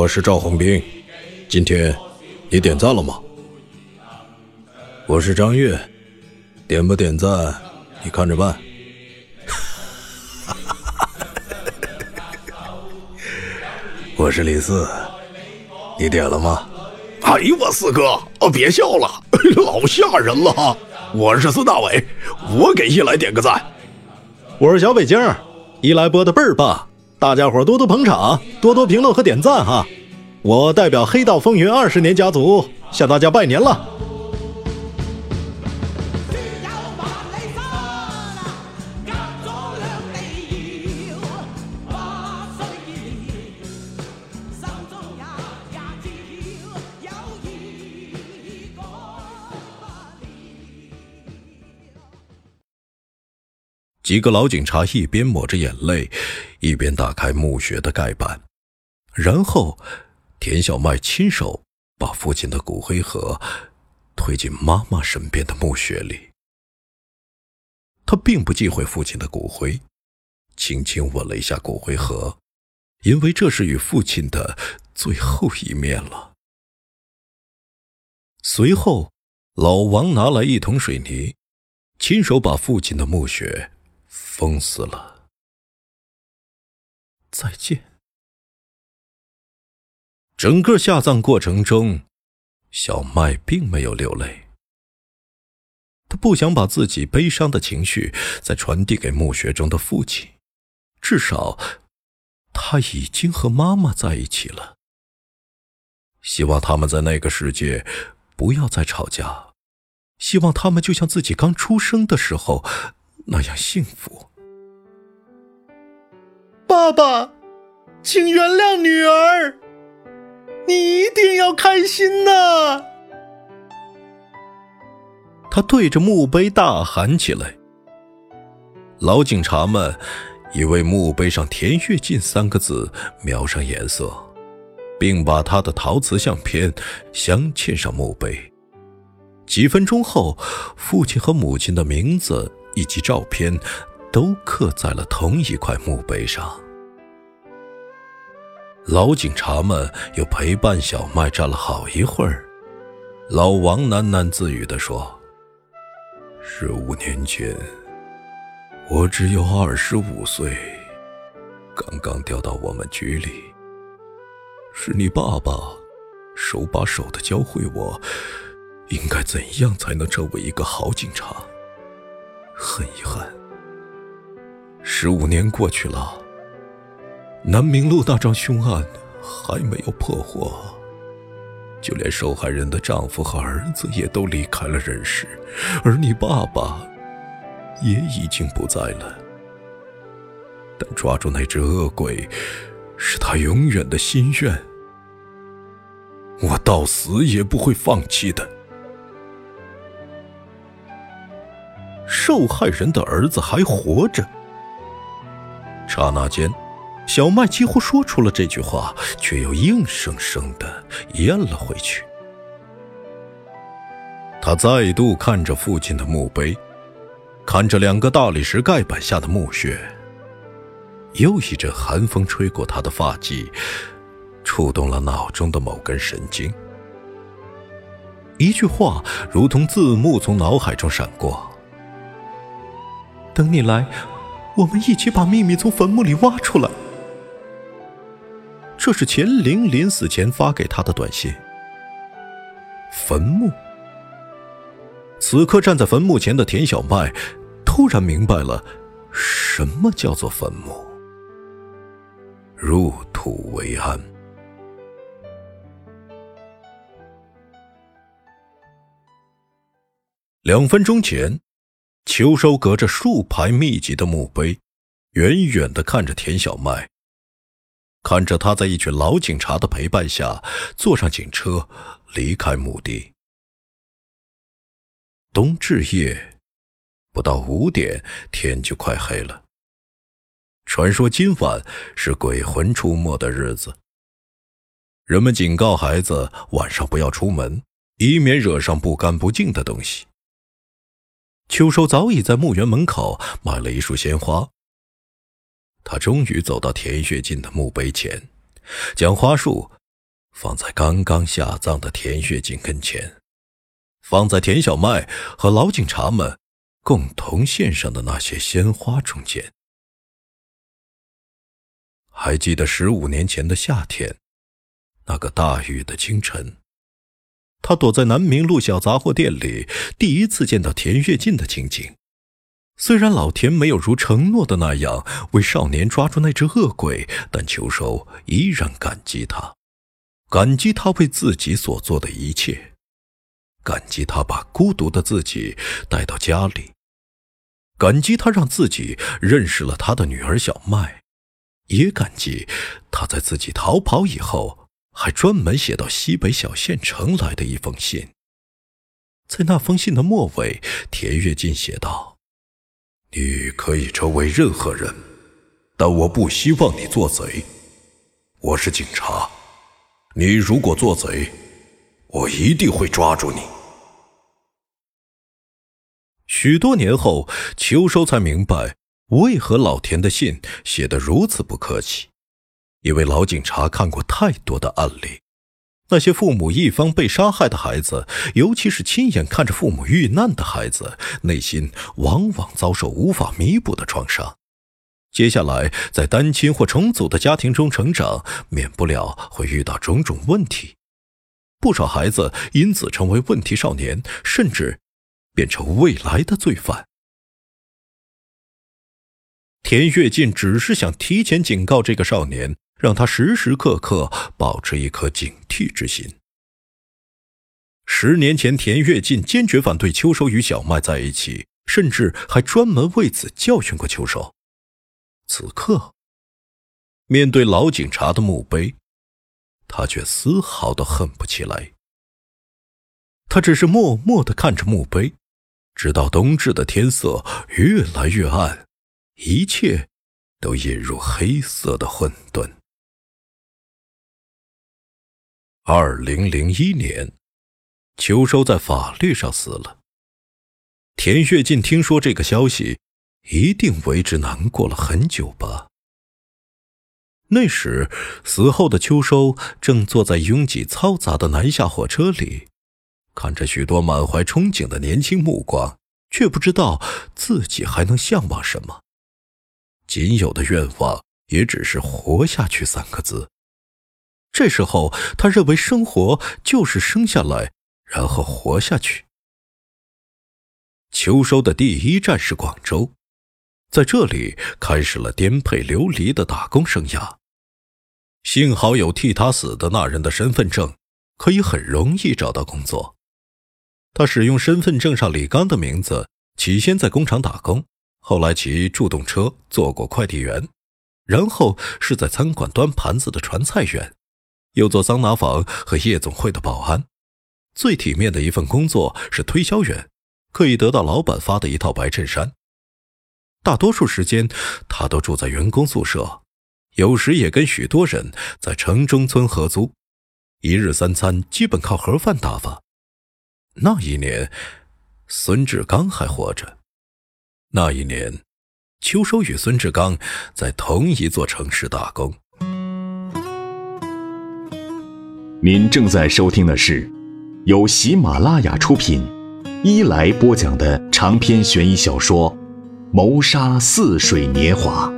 我是赵红兵，今天你点赞了吗？我是张悦，点不点赞你看着办。我是李四，你点了吗？哎呦我四哥，哦别笑了，老吓人了。我是孙大伟，我给一来点个赞。我是小北京，一来播的倍儿棒。大家伙多多捧场，多多评论和点赞哈！我代表黑道风云二十年家族向大家拜年了。几个老警察一边抹着眼泪，一边打开墓穴的盖板，然后田小麦亲手把父亲的骨灰盒推进妈妈身边的墓穴里。他并不忌讳父亲的骨灰，轻轻吻了一下骨灰盒，因为这是与父亲的最后一面了。随后，老王拿来一桶水泥，亲手把父亲的墓穴。封死了。再见。整个下葬过程中，小麦并没有流泪。他不想把自己悲伤的情绪再传递给墓穴中的父亲。至少，他已经和妈妈在一起了。希望他们在那个世界不要再吵架。希望他们就像自己刚出生的时候那样幸福。爸爸，请原谅女儿，你一定要开心呐！他对着墓碑大喊起来。老警察们已为墓碑上“田跃进”三个字描上颜色，并把他的陶瓷相片镶嵌上墓碑。几分钟后，父亲和母亲的名字以及照片。都刻在了同一块墓碑上。老警察们又陪伴小麦站了好一会儿。老王喃喃自语地说：“十五年前，我只有二十五岁，刚刚调到我们局里。是你爸爸手把手的教会我，应该怎样才能成为一个好警察。很遗憾。”十五年过去了，南明路那桩凶案还没有破获，就连受害人的丈夫和儿子也都离开了人世，而你爸爸也已经不在了。但抓住那只恶鬼，是他永远的心愿。我到死也不会放弃的。受害人的儿子还活着。刹那间，小麦几乎说出了这句话，却又硬生生的咽了回去。他再度看着父亲的墓碑，看着两个大理石盖板下的墓穴。又一阵寒风吹过他的发髻，触动了脑中的某根神经。一句话如同字幕从脑海中闪过：“等你来，我们一起把秘密从坟墓里挖出来。”这是钱玲临死前发给他的短信。坟墓。此刻站在坟墓前的田小麦，突然明白了，什么叫做坟墓。入土为安。两分钟前，秋收隔着数排密集的墓碑，远远的看着田小麦，看着他在一群老警察的陪伴下坐上警车离开墓地。冬至夜，不到五点，天就快黑了。传说今晚是鬼魂出没的日子，人们警告孩子晚上不要出门，以免惹上不干不净的东西。秋收早已在墓园门口买了一束鲜花。他终于走到田跃进的墓碑前，将花束放在刚刚下葬的田跃进跟前。放在田小麦和老警察们共同献上的那些鲜花中间。还记得十五年前的夏天，那个大雨的清晨，他躲在南明路小杂货店里，第一次见到田跃进的情景。虽然老田没有如承诺的那样为少年抓住那只恶鬼，但秋收依然感激他，感激他为自己所做的一切。感激他把孤独的自己带到家里，感激他让自己认识了他的女儿小麦，也感激他在自己逃跑以后还专门写到西北小县城来的一封信。在那封信的末尾，田跃进写道：“你可以成为任何人，但我不希望你做贼。我是警察，你如果做贼。”我一定会抓住你。许多年后，秋收才明白为何老田的信写得如此不客气，因为老警察看过太多的案例，那些父母一方被杀害的孩子，尤其是亲眼看着父母遇难的孩子，内心往往遭受无法弥补的创伤。接下来，在单亲或重组的家庭中成长，免不了会遇到种种问题。不少孩子因此成为问题少年，甚至变成未来的罪犯。田跃进只是想提前警告这个少年，让他时时刻刻保持一颗警惕之心。十年前，田跃进坚决反对秋收与小麦在一起，甚至还专门为此教训过秋收。此刻，面对老警察的墓碑。他却丝毫都恨不起来。他只是默默的看着墓碑，直到冬至的天色越来越暗，一切都引入黑色的混沌。二零零一年，秋收在法律上死了。田跃进听说这个消息，一定为之难过了很久吧。那时，死后的秋收正坐在拥挤嘈杂的南下火车里，看着许多满怀憧憬的年轻目光，却不知道自己还能向往什么。仅有的愿望也只是活下去三个字。这时候，他认为生活就是生下来，然后活下去。秋收的第一站是广州，在这里开始了颠沛流离的打工生涯。幸好有替他死的那人的身份证，可以很容易找到工作。他使用身份证上李刚的名字，起先在工厂打工，后来骑助动车做过快递员，然后是在餐馆端盘子的传菜员，又做桑拿房和夜总会的保安。最体面的一份工作是推销员，可以得到老板发的一套白衬衫。大多数时间，他都住在员工宿舍。有时也跟许多人在城中村合租，一日三餐基本靠盒饭打发。那一年，孙志刚还活着。那一年，秋收与孙志刚在同一座城市打工。您正在收听的是由喜马拉雅出品、伊来播讲的长篇悬疑小说《谋杀似水年华》。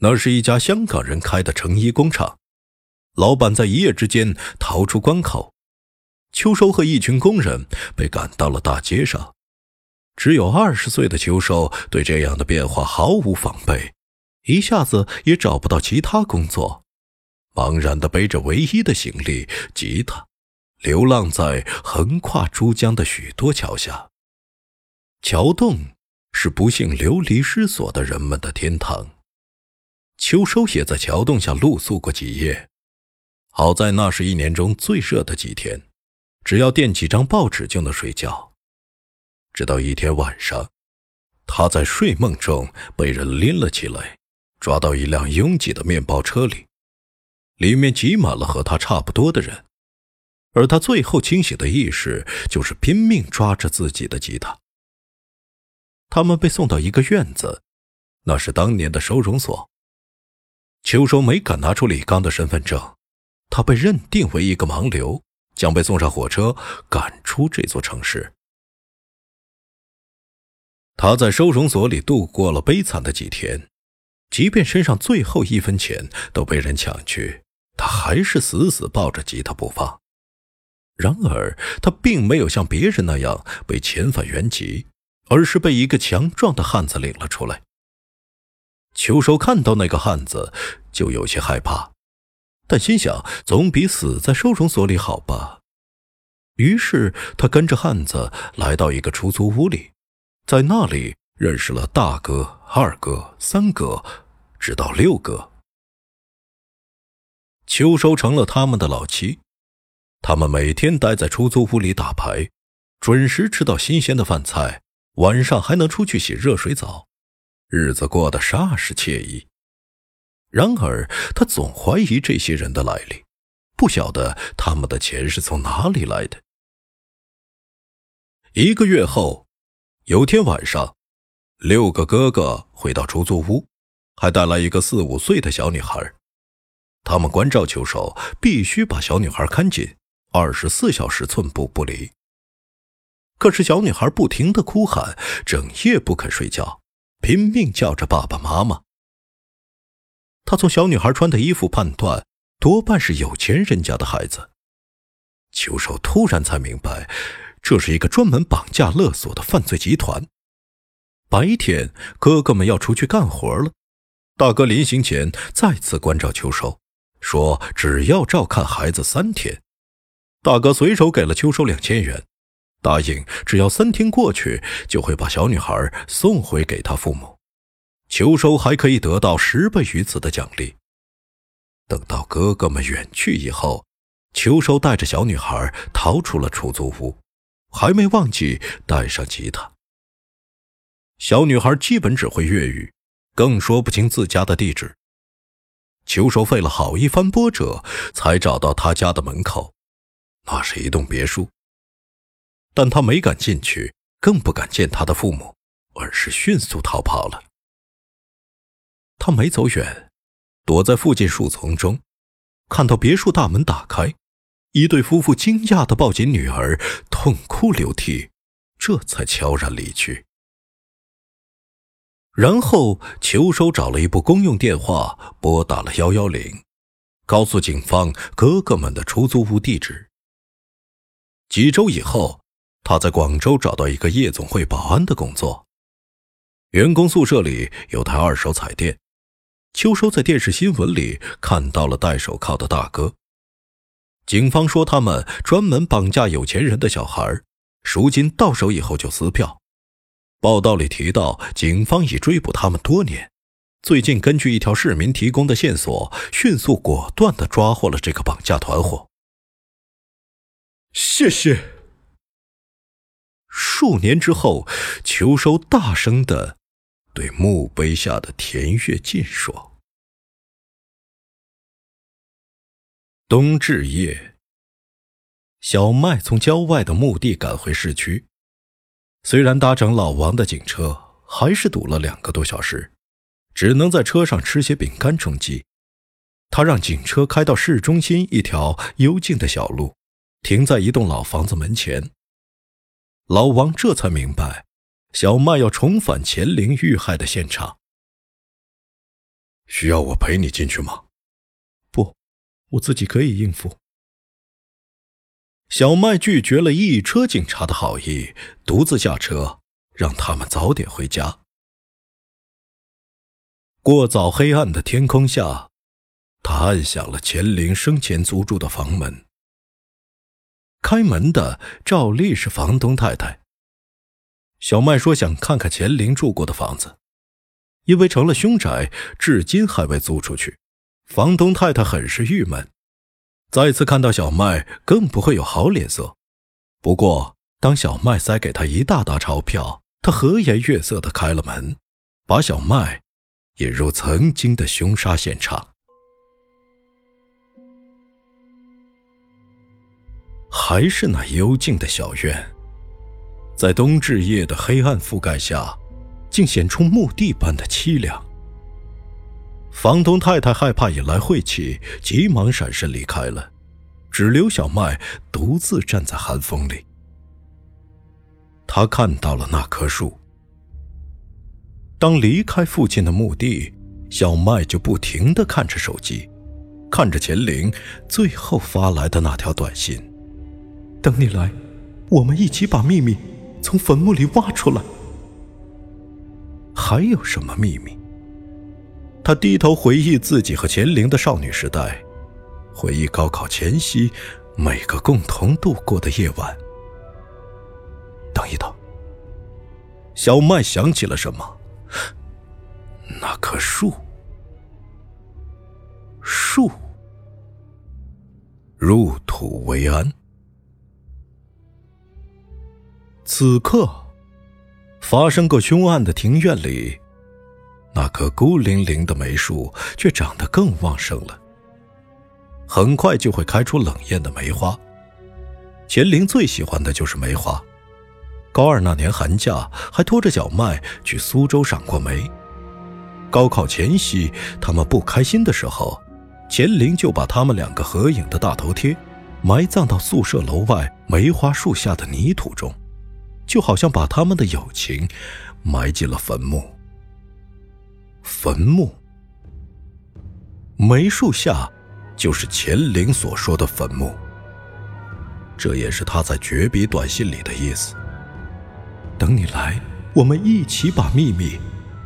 那是一家香港人开的成衣工厂，老板在一夜之间逃出关口，秋收和一群工人被赶到了大街上。只有二十岁的秋收对这样的变化毫无防备，一下子也找不到其他工作，茫然的背着唯一的行李——吉他，流浪在横跨珠江的许多桥下。桥洞是不幸流离失所的人们的天堂。秋收也在桥洞下露宿过几夜，好在那是一年中最热的几天，只要垫几张报纸就能睡觉。直到一天晚上，他在睡梦中被人拎了起来，抓到一辆拥挤的面包车里，里面挤满了和他差不多的人，而他最后清醒的意识就是拼命抓着自己的吉他。他们被送到一个院子，那是当年的收容所。秋收没敢拿出李刚的身份证，他被认定为一个盲流，将被送上火车赶出这座城市。他在收容所里度过了悲惨的几天，即便身上最后一分钱都被人抢去，他还是死死抱着吉他不放。然而，他并没有像别人那样被遣返原籍，而是被一个强壮的汉子领了出来。秋收看到那个汉子，就有些害怕，但心想总比死在收容所里好吧。于是他跟着汉子来到一个出租屋里，在那里认识了大哥、二哥、三哥，直到六哥。秋收成了他们的老七，他们每天待在出租屋里打牌，准时吃到新鲜的饭菜，晚上还能出去洗热水澡。日子过得煞是惬意，然而他总怀疑这些人的来历，不晓得他们的钱是从哪里来的。一个月后，有天晚上，六个哥哥回到出租屋，还带来一个四五岁的小女孩。他们关照秋收，必须把小女孩看紧，二十四小时寸步不离。可是小女孩不停的哭喊，整夜不肯睡觉。拼命叫着爸爸妈妈。他从小女孩穿的衣服判断，多半是有钱人家的孩子。秋收突然才明白，这是一个专门绑架勒索的犯罪集团。白天，哥哥们要出去干活了。大哥临行前再次关照秋收，说只要照看孩子三天。大哥随手给了秋收两千元。答应，只要三天过去，就会把小女孩送回给他父母。秋收还可以得到十倍于此的奖励。等到哥哥们远去以后，秋收带着小女孩逃出了出租屋，还没忘记带上吉他。小女孩基本只会粤语，更说不清自家的地址。秋收费了好一番波折，才找到他家的门口，那是一栋别墅。但他没敢进去，更不敢见他的父母，而是迅速逃跑了。他没走远，躲在附近树丛中，看到别墅大门打开，一对夫妇惊讶的抱紧女儿，痛哭流涕，这才悄然离去。然后，秋收找了一部公用电话，拨打了幺幺零，告诉警方哥哥们的出租屋地址。几周以后。他在广州找到一个夜总会保安的工作，员工宿舍里有台二手彩电。秋收在电视新闻里看到了戴手铐的大哥。警方说他们专门绑架有钱人的小孩，赎金到手以后就撕票。报道里提到，警方已追捕他们多年，最近根据一条市民提供的线索，迅速果断地抓获了这个绑架团伙。谢谢。数年之后，秋收大声的对墓碑下的田跃进说：“冬至夜，小麦从郊外的墓地赶回市区。虽然搭乘老王的警车，还是堵了两个多小时，只能在车上吃些饼干充饥。他让警车开到市中心一条幽静的小路，停在一栋老房子门前。老王这才明白，小麦要重返钱玲遇害的现场。需要我陪你进去吗？我自己可以应付。小麦拒绝了一车警察的好意，独自下车，让他们早点回家。过早黑暗的天空下，他按响了钱玲生前租住的房门。开门的照例是房东太太。小麦说想看看钱玲住过的房子，因为成了凶宅，至今还未租出去。房东太太很是郁闷。再次看到小麦，更不会有好脸色。不过，当小麦塞给他一大沓钞票，他和颜悦色地开了门，把小麦引入曾经的凶杀现场。还是那幽静的小院，在冬至夜的黑暗覆盖下，竟显出墓地般的凄凉。房东太太害怕引来晦气，急忙闪身离开了，只留小麦独自站在寒风里。他看到了那棵树。当离开父亲的墓地，小麦就不停地看着手机，看着钱玲最后发来的那条短信：“等你来，我们一起把秘密从坟墓里挖出来。”还有什么秘密？他低头回忆自己和钱玲的少女时代，回忆高考前夕每个共同度过的夜晚。等一等，小麦想起了什么？那棵树，树，入土为安。此刻，发生过凶案的庭院里。那棵孤零零的梅树却长得更旺盛了，很快就会开出冷艳的梅花。钱玲最喜欢的就是梅花，高二那年寒假还拖着小麦去苏州赏过梅。高考前夕，他们不开心的时候，钱玲就把他们两个合影的大头贴埋葬到宿舍楼外梅花树下的泥土中，就好像把他们的友情埋进了坟墓。坟墓，梅树下，就是钱玲所说的坟墓。这也是他在绝笔短信里的意思。等你来，我们一起把秘密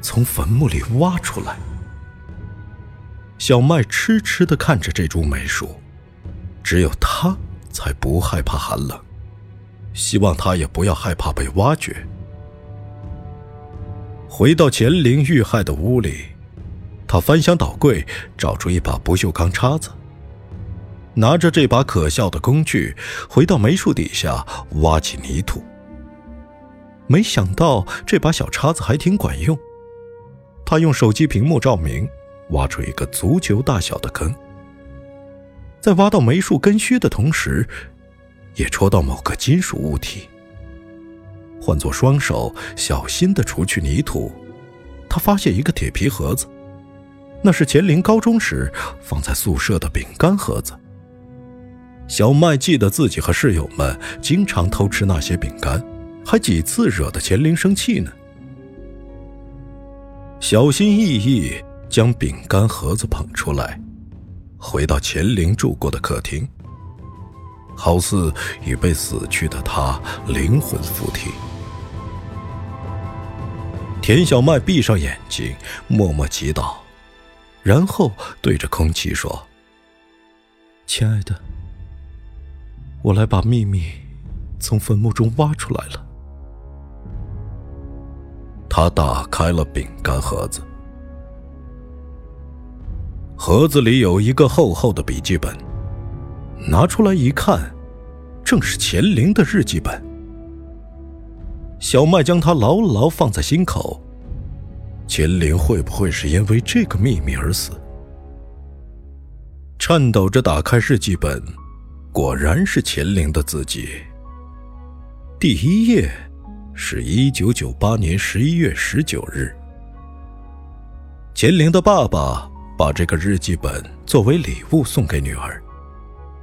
从坟墓里挖出来。小麦痴痴的看着这株梅树，只有他才不害怕寒冷，希望他也不要害怕被挖掘。回到钱玲遇害的屋里，他翻箱倒柜，找出一把不锈钢叉子，拿着这把可笑的工具，回到梅树底下挖起泥土。没想到这把小叉子还挺管用，他用手机屏幕照明，挖出一个足球大小的坑。在挖到梅树根须的同时，也戳到某个金属物体。换作双手，小心地除去泥土，他发现一个铁皮盒子，那是钱玲高中时放在宿舍的饼干盒子。小麦记得自己和室友们经常偷吃那些饼干，还几次惹得钱玲生气呢。小心翼翼将饼干盒子捧出来，回到钱玲住过的客厅，好似已被死去的他灵魂附体。田小麦闭上眼睛，默默祈祷，然后对着空气说：“亲爱的，我来把秘密从坟墓中挖出来了。”他打开了饼干盒子，盒子里有一个厚厚的笔记本，拿出来一看，正是钱玲的日记本。小麦将它牢牢放在心口。秦玲会不会是因为这个秘密而死？颤抖着打开日记本，果然是秦玲的字迹。第一页是一九九八年十一月十九日。秦玲的爸爸把这个日记本作为礼物送给女儿，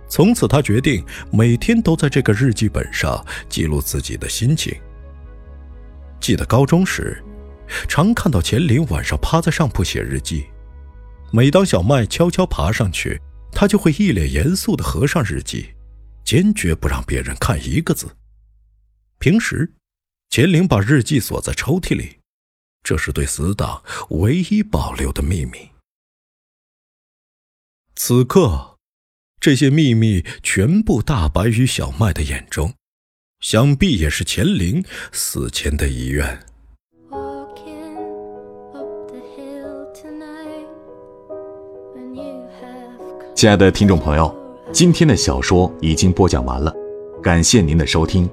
从此他决定每天都在这个日记本上记录自己的心情。记得高中时，常看到钱玲晚上趴在上铺写日记，每当小麦悄悄爬上去，他就会一脸严肃地合上日记，坚决不让别人看一个字。平时。钱玲把日记锁在抽屉里，这是对死党唯一保留的秘密。此刻，这些秘密全部大白于小麦的眼中，想必也是乾陵死前的遗愿。亲爱的听众朋友，今天的小说已经播讲完了，感谢您的收听。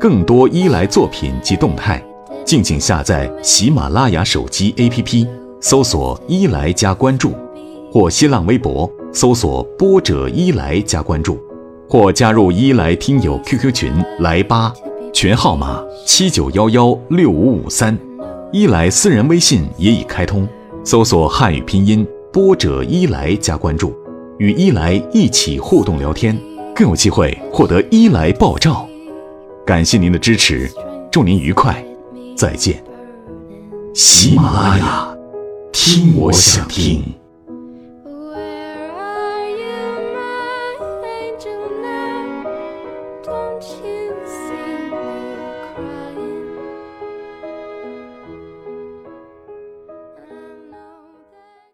更多伊莱作品及动态，敬请下载喜马拉雅手机 APP，搜索“伊莱”加关注，或新浪微博搜索“波者伊莱”加关注，或加入伊莱听友 QQ 群来吧，群号码七九幺幺六五五三，伊莱私人微信也已开通，搜索汉语拼音“波者伊莱”加关注，与伊莱一起互动聊天，更有机会获得伊莱爆照。感谢您的支持，祝您愉快，再见。喜马拉雅，听我想听。